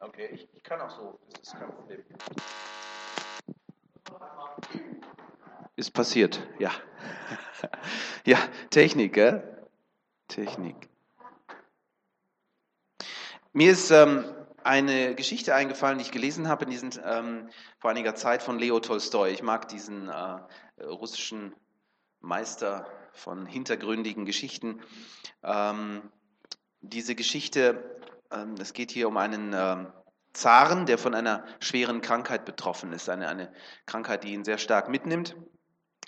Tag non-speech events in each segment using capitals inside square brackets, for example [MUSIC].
Okay, ich, ich kann auch so, das ist kein Problem. Ist passiert, ja. ja, Technik, gell? Technik. Mir ist ähm, eine Geschichte eingefallen, die ich gelesen habe in diesen, ähm, vor einiger Zeit von Leo Tolstoi. Ich mag diesen äh, russischen Meister von hintergründigen Geschichten. Ähm, diese Geschichte, es geht hier um einen ähm, Zaren, der von einer schweren Krankheit betroffen ist, eine, eine Krankheit, die ihn sehr stark mitnimmt.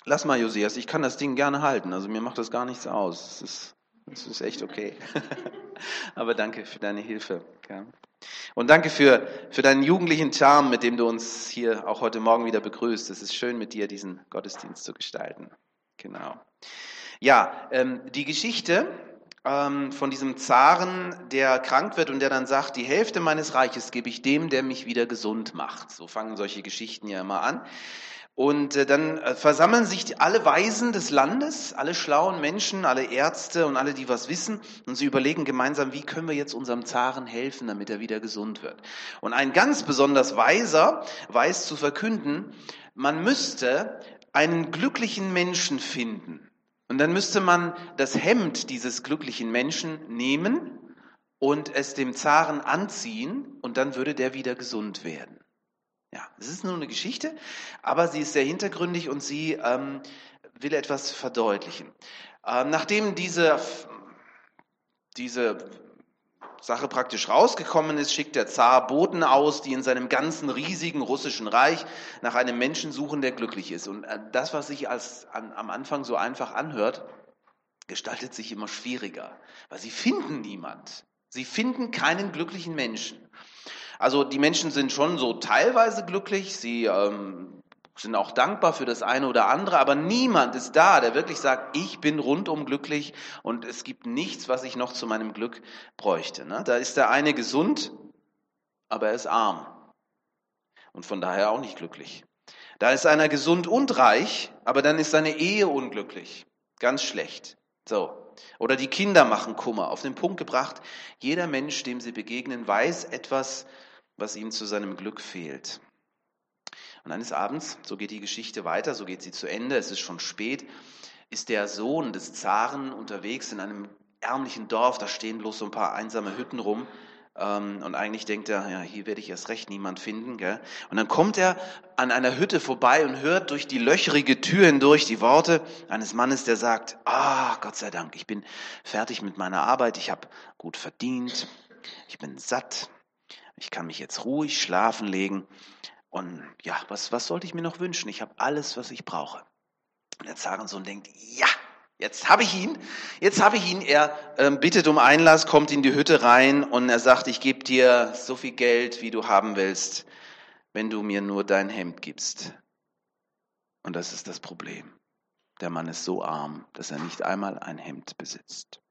Lass mal, Josias, ich kann das Ding gerne halten, also mir macht das gar nichts aus. Es ist, es ist echt okay. [LAUGHS] Aber danke für deine Hilfe. Und danke für, für deinen jugendlichen Charme, mit dem du uns hier auch heute Morgen wieder begrüßt. Es ist schön, mit dir diesen Gottesdienst zu gestalten. Genau. Ja, ähm, die Geschichte ähm, von diesem Zaren, der krank wird und der dann sagt, die Hälfte meines Reiches gebe ich dem, der mich wieder gesund macht. So fangen solche Geschichten ja immer an. Und äh, dann äh, versammeln sich alle Weisen des Landes, alle schlauen Menschen, alle Ärzte und alle, die was wissen, und sie überlegen gemeinsam, wie können wir jetzt unserem Zaren helfen, damit er wieder gesund wird. Und ein ganz besonders Weiser weiß zu verkünden, man müsste einen glücklichen Menschen finden. Und dann müsste man das Hemd dieses glücklichen Menschen nehmen und es dem Zaren anziehen, und dann würde der wieder gesund werden. Ja, es ist nur eine Geschichte, aber sie ist sehr hintergründig und sie ähm, will etwas verdeutlichen. Ähm, nachdem diese, diese Sache praktisch rausgekommen ist, schickt der Zar Boten aus, die in seinem ganzen riesigen russischen Reich nach einem Menschen suchen, der glücklich ist. Und äh, das, was sich als, an, am Anfang so einfach anhört, gestaltet sich immer schwieriger, weil sie finden niemand. Sie finden keinen glücklichen Menschen. Also die Menschen sind schon so teilweise glücklich, sie ähm, sind auch dankbar für das eine oder andere, aber niemand ist da, der wirklich sagt, ich bin rundum glücklich und es gibt nichts, was ich noch zu meinem Glück bräuchte. Ne? Da ist der eine gesund, aber er ist arm und von daher auch nicht glücklich. Da ist einer gesund und reich, aber dann ist seine Ehe unglücklich, ganz schlecht. So. Oder die Kinder machen Kummer. Auf den Punkt gebracht, jeder Mensch, dem sie begegnen, weiß etwas was ihm zu seinem Glück fehlt. Und eines Abends, so geht die Geschichte weiter, so geht sie zu Ende, es ist schon spät, ist der Sohn des Zaren unterwegs in einem ärmlichen Dorf, da stehen bloß so ein paar einsame Hütten rum. Ähm, und eigentlich denkt er, ja, hier werde ich erst recht niemand finden. Gell? Und dann kommt er an einer Hütte vorbei und hört durch die löcherige Tür hindurch die Worte eines Mannes, der sagt, ah, Gott sei Dank, ich bin fertig mit meiner Arbeit, ich habe gut verdient, ich bin satt, ich kann mich jetzt ruhig schlafen legen. Und ja, was, was sollte ich mir noch wünschen? Ich habe alles, was ich brauche. Und der Zarensohn denkt, ja, jetzt habe ich ihn, jetzt habe ich ihn. Er ähm, bittet um Einlass, kommt in die Hütte rein und er sagt, ich gebe dir so viel Geld, wie du haben willst, wenn du mir nur dein Hemd gibst. Und das ist das Problem. Der Mann ist so arm, dass er nicht einmal ein Hemd besitzt.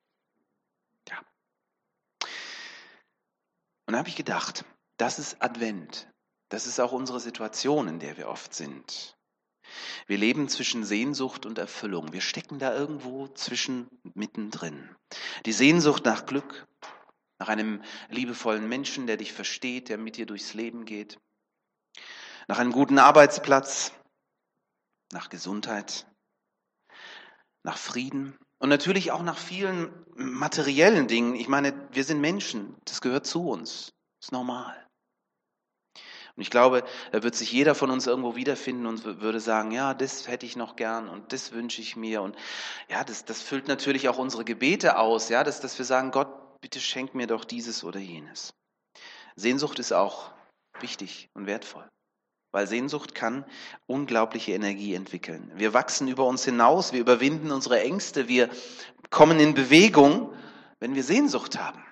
Und da habe ich gedacht, das ist Advent. Das ist auch unsere Situation, in der wir oft sind. Wir leben zwischen Sehnsucht und Erfüllung. Wir stecken da irgendwo zwischen mittendrin. Die Sehnsucht nach Glück, nach einem liebevollen Menschen, der dich versteht, der mit dir durchs Leben geht, nach einem guten Arbeitsplatz, nach Gesundheit, nach Frieden und natürlich auch nach vielen materiellen Dingen. Ich meine, wir sind Menschen, das gehört zu uns, das ist normal. Und ich glaube, da wird sich jeder von uns irgendwo wiederfinden und würde sagen, ja, das hätte ich noch gern und das wünsche ich mir. Und ja, das, das füllt natürlich auch unsere Gebete aus, ja, dass, dass wir sagen, Gott, bitte schenk mir doch dieses oder jenes. Sehnsucht ist auch wichtig und wertvoll. Weil Sehnsucht kann unglaubliche Energie entwickeln. Wir wachsen über uns hinaus, wir überwinden unsere Ängste, wir kommen in Bewegung, wenn wir Sehnsucht haben.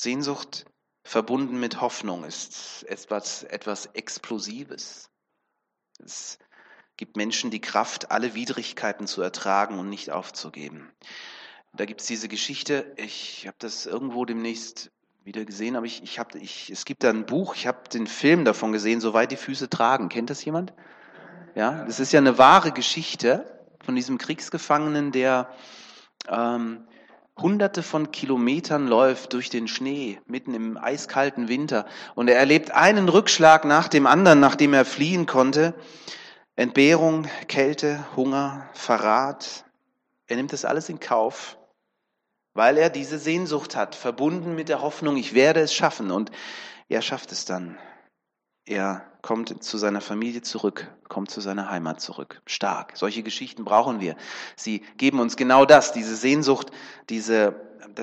Sehnsucht verbunden mit Hoffnung ist etwas, etwas Explosives. Es gibt Menschen die Kraft, alle Widrigkeiten zu ertragen und nicht aufzugeben. Da gibt es diese Geschichte, ich habe das irgendwo demnächst wieder gesehen, aber ich, ich habe, ich, es gibt da ein Buch, ich habe den Film davon gesehen, soweit die Füße tragen. Kennt das jemand? Ja, das ist ja eine wahre Geschichte von diesem Kriegsgefangenen, der, ähm, hunderte von Kilometern läuft durch den Schnee, mitten im eiskalten Winter. Und er erlebt einen Rückschlag nach dem anderen, nachdem er fliehen konnte. Entbehrung, Kälte, Hunger, Verrat. Er nimmt das alles in Kauf, weil er diese Sehnsucht hat, verbunden mit der Hoffnung, ich werde es schaffen. Und er schafft es dann. Er kommt zu seiner Familie zurück, kommt zu seiner Heimat zurück. Stark. Solche Geschichten brauchen wir. Sie geben uns genau das, diese Sehnsucht, diese,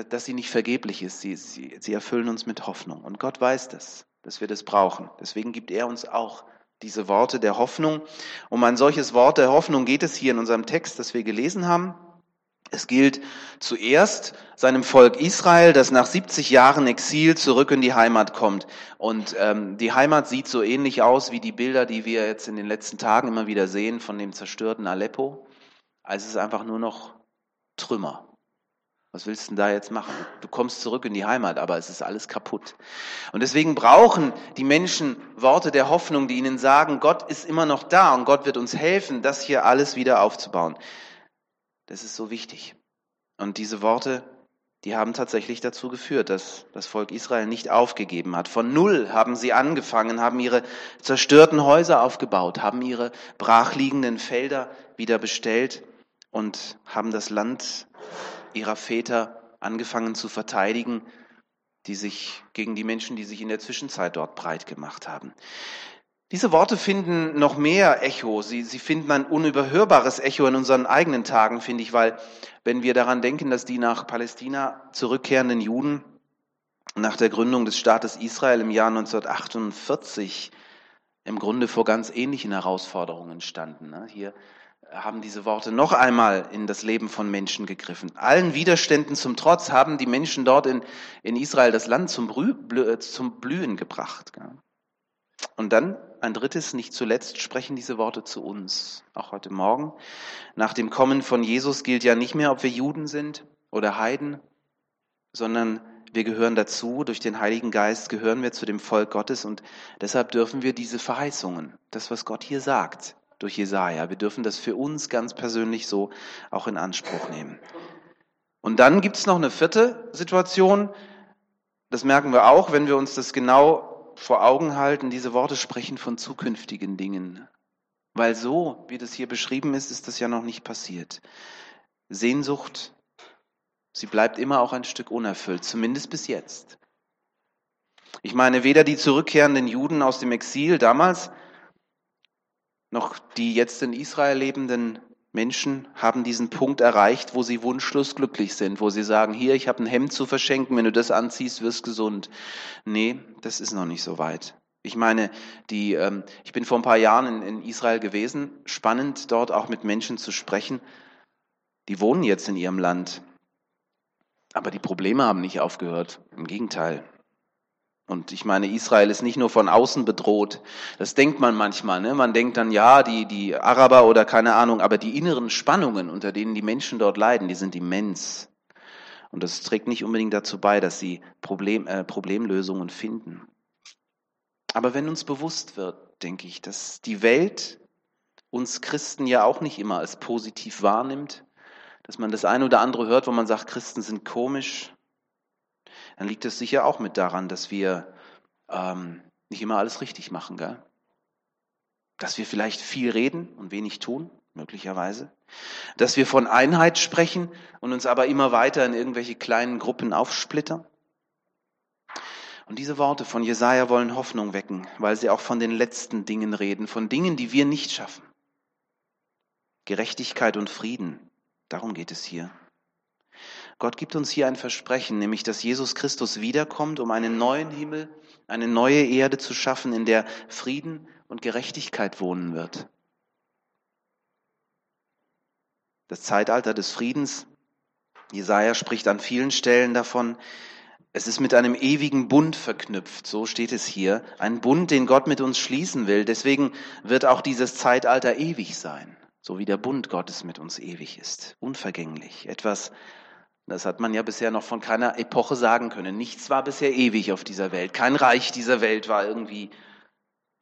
dass sie nicht vergeblich ist. Sie, sie, sie erfüllen uns mit Hoffnung. Und Gott weiß das, dass wir das brauchen. Deswegen gibt er uns auch diese Worte der Hoffnung. Um ein solches Wort der Hoffnung geht es hier in unserem Text, das wir gelesen haben. Es gilt zuerst seinem Volk Israel, das nach 70 Jahren Exil zurück in die Heimat kommt. Und ähm, die Heimat sieht so ähnlich aus wie die Bilder, die wir jetzt in den letzten Tagen immer wieder sehen von dem zerstörten Aleppo. Also es ist einfach nur noch Trümmer. Was willst du denn da jetzt machen? Du kommst zurück in die Heimat, aber es ist alles kaputt. Und deswegen brauchen die Menschen Worte der Hoffnung, die ihnen sagen, Gott ist immer noch da und Gott wird uns helfen, das hier alles wieder aufzubauen. Das ist so wichtig. Und diese Worte, die haben tatsächlich dazu geführt, dass das Volk Israel nicht aufgegeben hat. Von Null haben sie angefangen, haben ihre zerstörten Häuser aufgebaut, haben ihre brachliegenden Felder wieder bestellt und haben das Land ihrer Väter angefangen zu verteidigen, die sich gegen die Menschen, die sich in der Zwischenzeit dort breit gemacht haben. Diese Worte finden noch mehr Echo. Sie, sie finden ein unüberhörbares Echo in unseren eigenen Tagen, finde ich, weil wenn wir daran denken, dass die nach Palästina zurückkehrenden Juden nach der Gründung des Staates Israel im Jahr 1948 im Grunde vor ganz ähnlichen Herausforderungen standen. Ne? Hier haben diese Worte noch einmal in das Leben von Menschen gegriffen. Allen Widerständen zum Trotz haben die Menschen dort in, in Israel das Land zum, Blühen gebracht. Und dann ein drittes, nicht zuletzt, sprechen diese Worte zu uns, auch heute Morgen. Nach dem Kommen von Jesus gilt ja nicht mehr, ob wir Juden sind oder Heiden, sondern wir gehören dazu, durch den Heiligen Geist gehören wir zu dem Volk Gottes und deshalb dürfen wir diese Verheißungen, das, was Gott hier sagt, durch Jesaja, wir dürfen das für uns ganz persönlich so auch in Anspruch nehmen. Und dann gibt es noch eine vierte Situation, das merken wir auch, wenn wir uns das genau vor Augen halten, diese Worte sprechen von zukünftigen Dingen. Weil so, wie das hier beschrieben ist, ist das ja noch nicht passiert. Sehnsucht, sie bleibt immer auch ein Stück unerfüllt, zumindest bis jetzt. Ich meine, weder die zurückkehrenden Juden aus dem Exil damals, noch die jetzt in Israel lebenden Menschen haben diesen Punkt erreicht, wo sie wunschlos glücklich sind, wo sie sagen, hier, ich habe ein Hemd zu verschenken, wenn du das anziehst, wirst gesund. Nee, das ist noch nicht so weit. Ich meine, die, ähm, ich bin vor ein paar Jahren in, in Israel gewesen, spannend dort auch mit Menschen zu sprechen. Die wohnen jetzt in ihrem Land, aber die Probleme haben nicht aufgehört. Im Gegenteil, und ich meine, Israel ist nicht nur von außen bedroht. Das denkt man manchmal. Ne? Man denkt dann, ja, die, die Araber oder keine Ahnung, aber die inneren Spannungen, unter denen die Menschen dort leiden, die sind immens. Und das trägt nicht unbedingt dazu bei, dass sie Problem, äh, Problemlösungen finden. Aber wenn uns bewusst wird, denke ich, dass die Welt uns Christen ja auch nicht immer als positiv wahrnimmt, dass man das eine oder andere hört, wo man sagt, Christen sind komisch, dann liegt es sicher auch mit daran, dass wir ähm, nicht immer alles richtig machen, gell? Dass wir vielleicht viel reden und wenig tun, möglicherweise. Dass wir von Einheit sprechen und uns aber immer weiter in irgendwelche kleinen Gruppen aufsplittern. Und diese Worte von Jesaja wollen Hoffnung wecken, weil sie auch von den letzten Dingen reden, von Dingen, die wir nicht schaffen. Gerechtigkeit und Frieden, darum geht es hier. Gott gibt uns hier ein Versprechen, nämlich dass Jesus Christus wiederkommt, um einen neuen Himmel, eine neue Erde zu schaffen, in der Frieden und Gerechtigkeit wohnen wird. Das Zeitalter des Friedens, Jesaja spricht an vielen Stellen davon, es ist mit einem ewigen Bund verknüpft, so steht es hier, ein Bund, den Gott mit uns schließen will. Deswegen wird auch dieses Zeitalter ewig sein, so wie der Bund Gottes mit uns ewig ist, unvergänglich, etwas, das hat man ja bisher noch von keiner Epoche sagen können. Nichts war bisher ewig auf dieser Welt. Kein Reich dieser Welt war irgendwie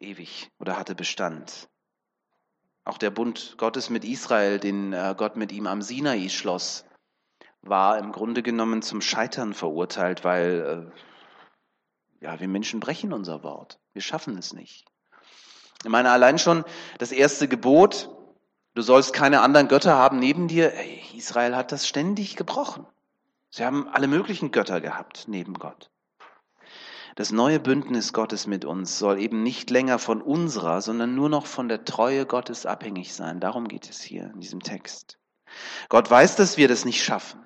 ewig oder hatte Bestand. Auch der Bund Gottes mit Israel, den äh, Gott mit ihm am Sinai schloss, war im Grunde genommen zum Scheitern verurteilt, weil äh, ja, wir Menschen brechen unser Wort. Wir schaffen es nicht. Ich meine, allein schon das erste Gebot, du sollst keine anderen Götter haben neben dir, Israel hat das ständig gebrochen. Sie haben alle möglichen Götter gehabt neben Gott. Das neue Bündnis Gottes mit uns soll eben nicht länger von unserer, sondern nur noch von der Treue Gottes abhängig sein. Darum geht es hier in diesem Text. Gott weiß, dass wir das nicht schaffen,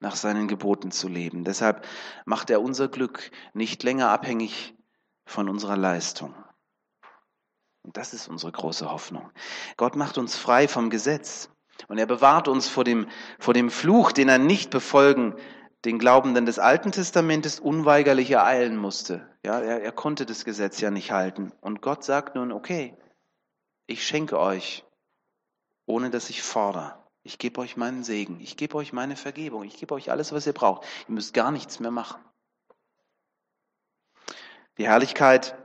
nach seinen Geboten zu leben. Deshalb macht er unser Glück nicht länger abhängig von unserer Leistung. Und das ist unsere große Hoffnung. Gott macht uns frei vom Gesetz. Und er bewahrt uns vor dem, vor dem Fluch, den er nicht befolgen den Glaubenden des Alten Testamentes unweigerlich ereilen musste. Ja, er, er konnte das Gesetz ja nicht halten. Und Gott sagt nun, okay, ich schenke euch, ohne dass ich fordere. Ich gebe euch meinen Segen. Ich gebe euch meine Vergebung. Ich gebe euch alles, was ihr braucht. Ihr müsst gar nichts mehr machen. Die Herrlichkeit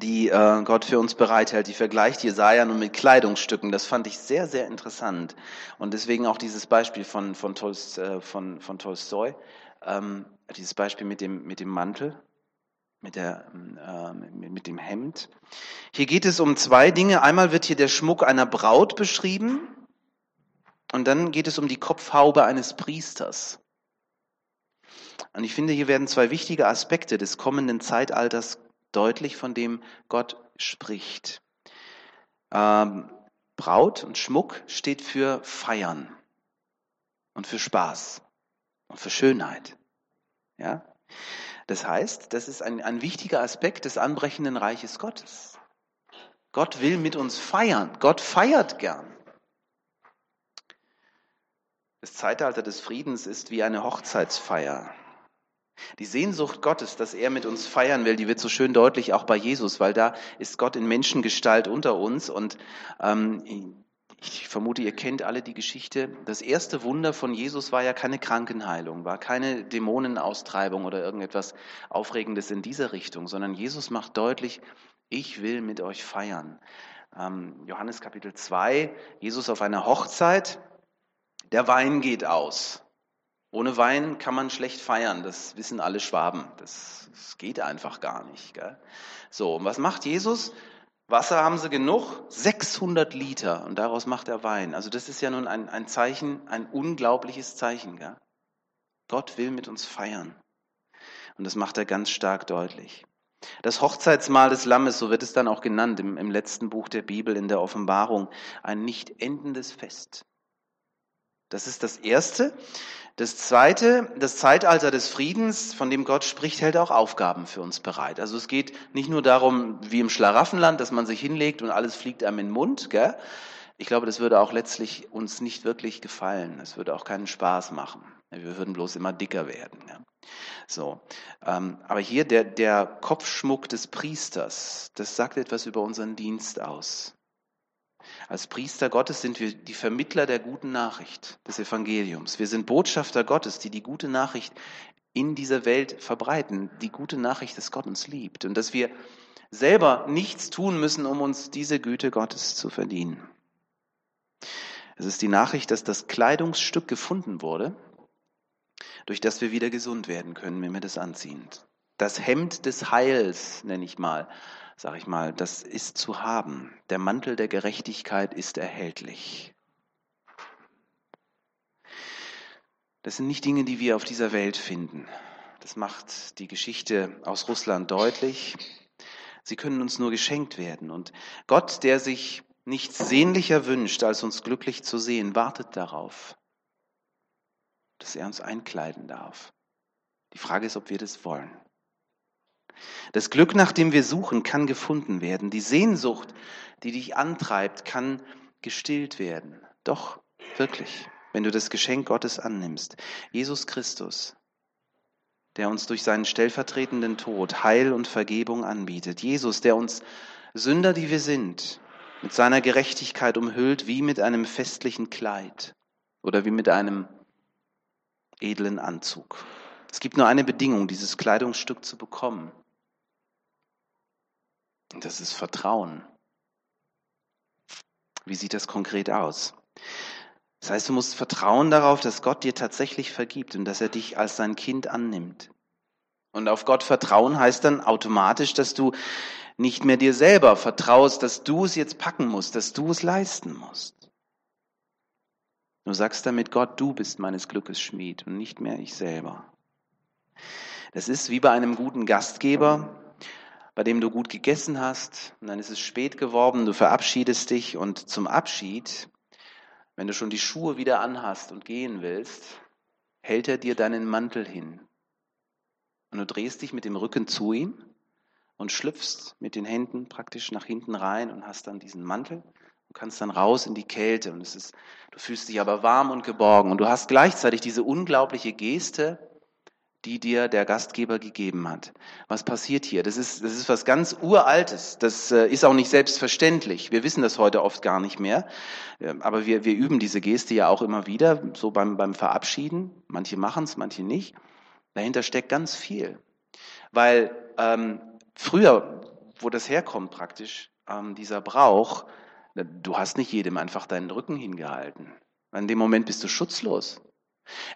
die äh, Gott für uns bereithält. Die vergleicht Jesaja nun mit Kleidungsstücken. Das fand ich sehr, sehr interessant. Und deswegen auch dieses Beispiel von, von, Tolst, äh, von, von Tolstoi, ähm, dieses Beispiel mit dem, mit dem Mantel, mit, der, äh, mit, mit dem Hemd. Hier geht es um zwei Dinge. Einmal wird hier der Schmuck einer Braut beschrieben und dann geht es um die Kopfhaube eines Priesters. Und ich finde, hier werden zwei wichtige Aspekte des kommenden Zeitalters deutlich, von dem Gott spricht. Ähm, Braut und Schmuck steht für Feiern und für Spaß und für Schönheit. Ja? Das heißt, das ist ein, ein wichtiger Aspekt des anbrechenden Reiches Gottes. Gott will mit uns feiern. Gott feiert gern. Das Zeitalter des Friedens ist wie eine Hochzeitsfeier. Die Sehnsucht Gottes, dass er mit uns feiern will, die wird so schön deutlich auch bei Jesus, weil da ist Gott in Menschengestalt unter uns. Und ähm, ich vermute, ihr kennt alle die Geschichte. Das erste Wunder von Jesus war ja keine Krankenheilung, war keine Dämonenaustreibung oder irgendetwas Aufregendes in dieser Richtung, sondern Jesus macht deutlich, ich will mit euch feiern. Ähm, Johannes Kapitel 2, Jesus auf einer Hochzeit, der Wein geht aus. Ohne Wein kann man schlecht feiern, das wissen alle Schwaben. Das, das geht einfach gar nicht. Gell? So, und was macht Jesus? Wasser haben sie genug, 600 Liter und daraus macht er Wein. Also das ist ja nun ein, ein Zeichen, ein unglaubliches Zeichen. Gell? Gott will mit uns feiern. Und das macht er ganz stark deutlich. Das Hochzeitsmahl des Lammes, so wird es dann auch genannt im, im letzten Buch der Bibel in der Offenbarung, ein nicht endendes Fest. Das ist das Erste. Das Zweite, das Zeitalter des Friedens, von dem Gott spricht, hält auch Aufgaben für uns bereit. Also es geht nicht nur darum, wie im Schlaraffenland, dass man sich hinlegt und alles fliegt einem in den Mund. Gell? Ich glaube, das würde auch letztlich uns nicht wirklich gefallen. Es würde auch keinen Spaß machen. Wir würden bloß immer dicker werden. Ja? So, ähm, aber hier der, der Kopfschmuck des Priesters, das sagt etwas über unseren Dienst aus. Als Priester Gottes sind wir die Vermittler der guten Nachricht des Evangeliums. Wir sind Botschafter Gottes, die die gute Nachricht in dieser Welt verbreiten, die gute Nachricht, dass Gott uns liebt und dass wir selber nichts tun müssen, um uns diese Güte Gottes zu verdienen. Es ist die Nachricht, dass das Kleidungsstück gefunden wurde, durch das wir wieder gesund werden können, wenn wir das anziehen. Das Hemd des Heils, nenne ich mal, sag ich mal, das ist zu haben. Der Mantel der Gerechtigkeit ist erhältlich. Das sind nicht Dinge, die wir auf dieser Welt finden. Das macht die Geschichte aus Russland deutlich. Sie können uns nur geschenkt werden. Und Gott, der sich nichts sehnlicher wünscht, als uns glücklich zu sehen, wartet darauf, dass er uns einkleiden darf. Die Frage ist, ob wir das wollen. Das Glück, nach dem wir suchen, kann gefunden werden. Die Sehnsucht, die dich antreibt, kann gestillt werden. Doch, wirklich, wenn du das Geschenk Gottes annimmst. Jesus Christus, der uns durch seinen stellvertretenden Tod Heil und Vergebung anbietet. Jesus, der uns Sünder, die wir sind, mit seiner Gerechtigkeit umhüllt wie mit einem festlichen Kleid oder wie mit einem edlen Anzug. Es gibt nur eine Bedingung, dieses Kleidungsstück zu bekommen. Das ist Vertrauen. Wie sieht das konkret aus? Das heißt, du musst vertrauen darauf, dass Gott dir tatsächlich vergibt und dass er dich als sein Kind annimmt. Und auf Gott vertrauen heißt dann automatisch, dass du nicht mehr dir selber vertraust, dass du es jetzt packen musst, dass du es leisten musst. Du sagst damit Gott, du bist meines Glückes Schmied und nicht mehr ich selber. Das ist wie bei einem guten Gastgeber, bei dem du gut gegessen hast und dann ist es spät geworden, du verabschiedest dich und zum Abschied wenn du schon die Schuhe wieder anhast und gehen willst, hält er dir deinen Mantel hin. Und du drehst dich mit dem Rücken zu ihm und schlüpfst mit den Händen praktisch nach hinten rein und hast dann diesen Mantel und kannst dann raus in die Kälte und es ist, du fühlst dich aber warm und geborgen und du hast gleichzeitig diese unglaubliche Geste, die dir der Gastgeber gegeben hat. Was passiert hier? Das ist, das ist was ganz Uraltes. Das äh, ist auch nicht selbstverständlich. Wir wissen das heute oft gar nicht mehr. Aber wir, wir üben diese Geste ja auch immer wieder, so beim, beim Verabschieden. Manche machen es, manche nicht. Dahinter steckt ganz viel. Weil ähm, früher, wo das herkommt praktisch, ähm, dieser Brauch, du hast nicht jedem einfach deinen Rücken hingehalten. In dem Moment bist du schutzlos.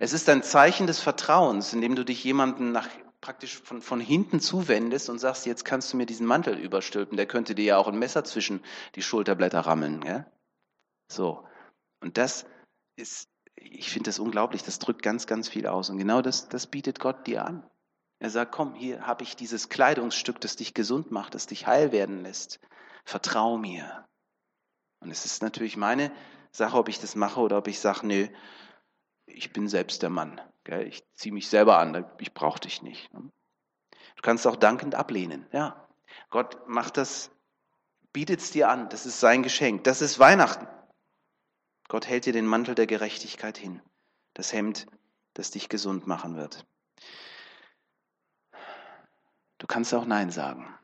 Es ist ein Zeichen des Vertrauens, indem du dich jemanden nach, praktisch von, von hinten zuwendest und sagst, jetzt kannst du mir diesen Mantel überstülpen. Der könnte dir ja auch ein Messer zwischen die Schulterblätter rammeln. Ja? So. Und das ist, ich finde das unglaublich, das drückt ganz, ganz viel aus. Und genau das, das bietet Gott dir an. Er sagt, komm, hier habe ich dieses Kleidungsstück, das dich gesund macht, das dich heil werden lässt. Vertrau mir. Und es ist natürlich meine Sache, ob ich das mache oder ob ich sage, nö, ich bin selbst der Mann. Gell? Ich ziehe mich selber an, ich brauche dich nicht. Ne? Du kannst auch dankend ablehnen. Ja, Gott macht das, bietet es dir an. Das ist sein Geschenk. Das ist Weihnachten. Gott hält dir den Mantel der Gerechtigkeit hin. Das Hemd, das dich gesund machen wird. Du kannst auch Nein sagen.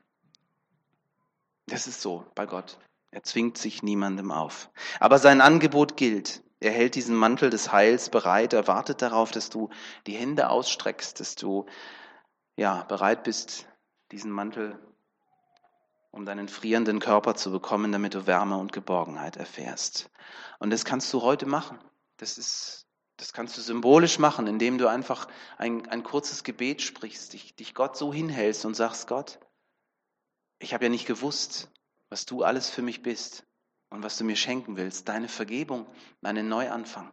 Das ist so bei Gott. Er zwingt sich niemandem auf. Aber sein Angebot gilt. Er hält diesen Mantel des Heils bereit, er wartet darauf, dass du die Hände ausstreckst, dass du ja bereit bist, diesen Mantel um deinen frierenden Körper zu bekommen, damit du Wärme und Geborgenheit erfährst. Und das kannst du heute machen. Das ist, das kannst du symbolisch machen, indem du einfach ein, ein kurzes Gebet sprichst, dich, dich Gott so hinhältst und sagst, Gott, ich habe ja nicht gewusst, was du alles für mich bist und was du mir schenken willst, deine Vergebung, meinen Neuanfang.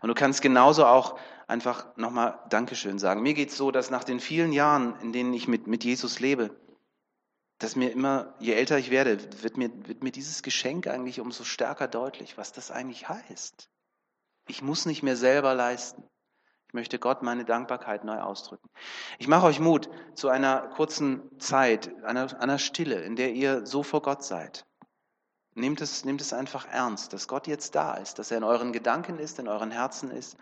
Und du kannst genauso auch einfach nochmal Dankeschön sagen. Mir geht es so, dass nach den vielen Jahren, in denen ich mit, mit Jesus lebe, dass mir immer, je älter ich werde, wird mir, wird mir dieses Geschenk eigentlich umso stärker deutlich, was das eigentlich heißt. Ich muss nicht mehr selber leisten. Ich möchte Gott meine Dankbarkeit neu ausdrücken. Ich mache euch Mut zu einer kurzen Zeit, einer, einer Stille, in der ihr so vor Gott seid. Nehmt es, nehmt es einfach ernst, dass Gott jetzt da ist, dass er in euren Gedanken ist, in euren Herzen ist.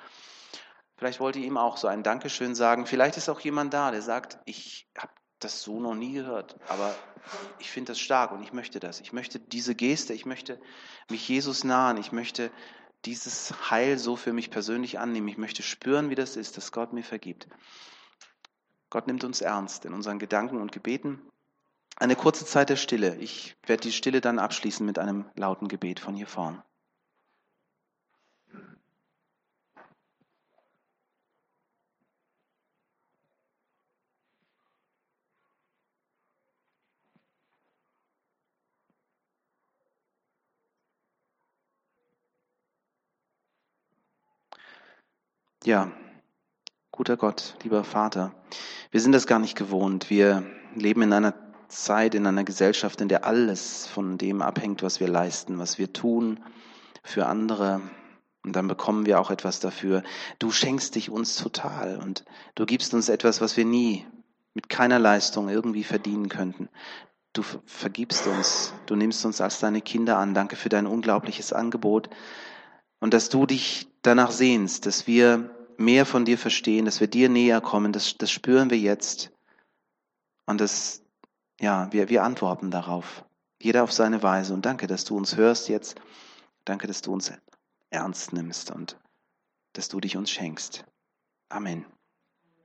Vielleicht wollt ihr ihm auch so ein Dankeschön sagen. Vielleicht ist auch jemand da, der sagt, ich habe das so noch nie gehört, aber ich finde das stark und ich möchte das. Ich möchte diese Geste, ich möchte mich Jesus nahen, ich möchte dieses Heil so für mich persönlich annehmen. Ich möchte spüren, wie das ist, dass Gott mir vergibt. Gott nimmt uns ernst in unseren Gedanken und Gebeten eine kurze Zeit der Stille. Ich werde die Stille dann abschließen mit einem lauten Gebet von hier vorn. Ja, guter Gott, lieber Vater, wir sind das gar nicht gewohnt. Wir leben in einer Zeit, in einer Gesellschaft, in der alles von dem abhängt, was wir leisten, was wir tun für andere. Und dann bekommen wir auch etwas dafür. Du schenkst dich uns total und du gibst uns etwas, was wir nie mit keiner Leistung irgendwie verdienen könnten. Du vergibst uns, du nimmst uns als deine Kinder an. Danke für dein unglaubliches Angebot und dass du dich danach sehnst, dass wir mehr von dir verstehen, dass wir dir näher kommen. Das, das spüren wir jetzt. Und das, ja, wir, wir antworten darauf. Jeder auf seine Weise. Und danke, dass du uns hörst jetzt. Danke, dass du uns ernst nimmst und dass du dich uns schenkst. Amen.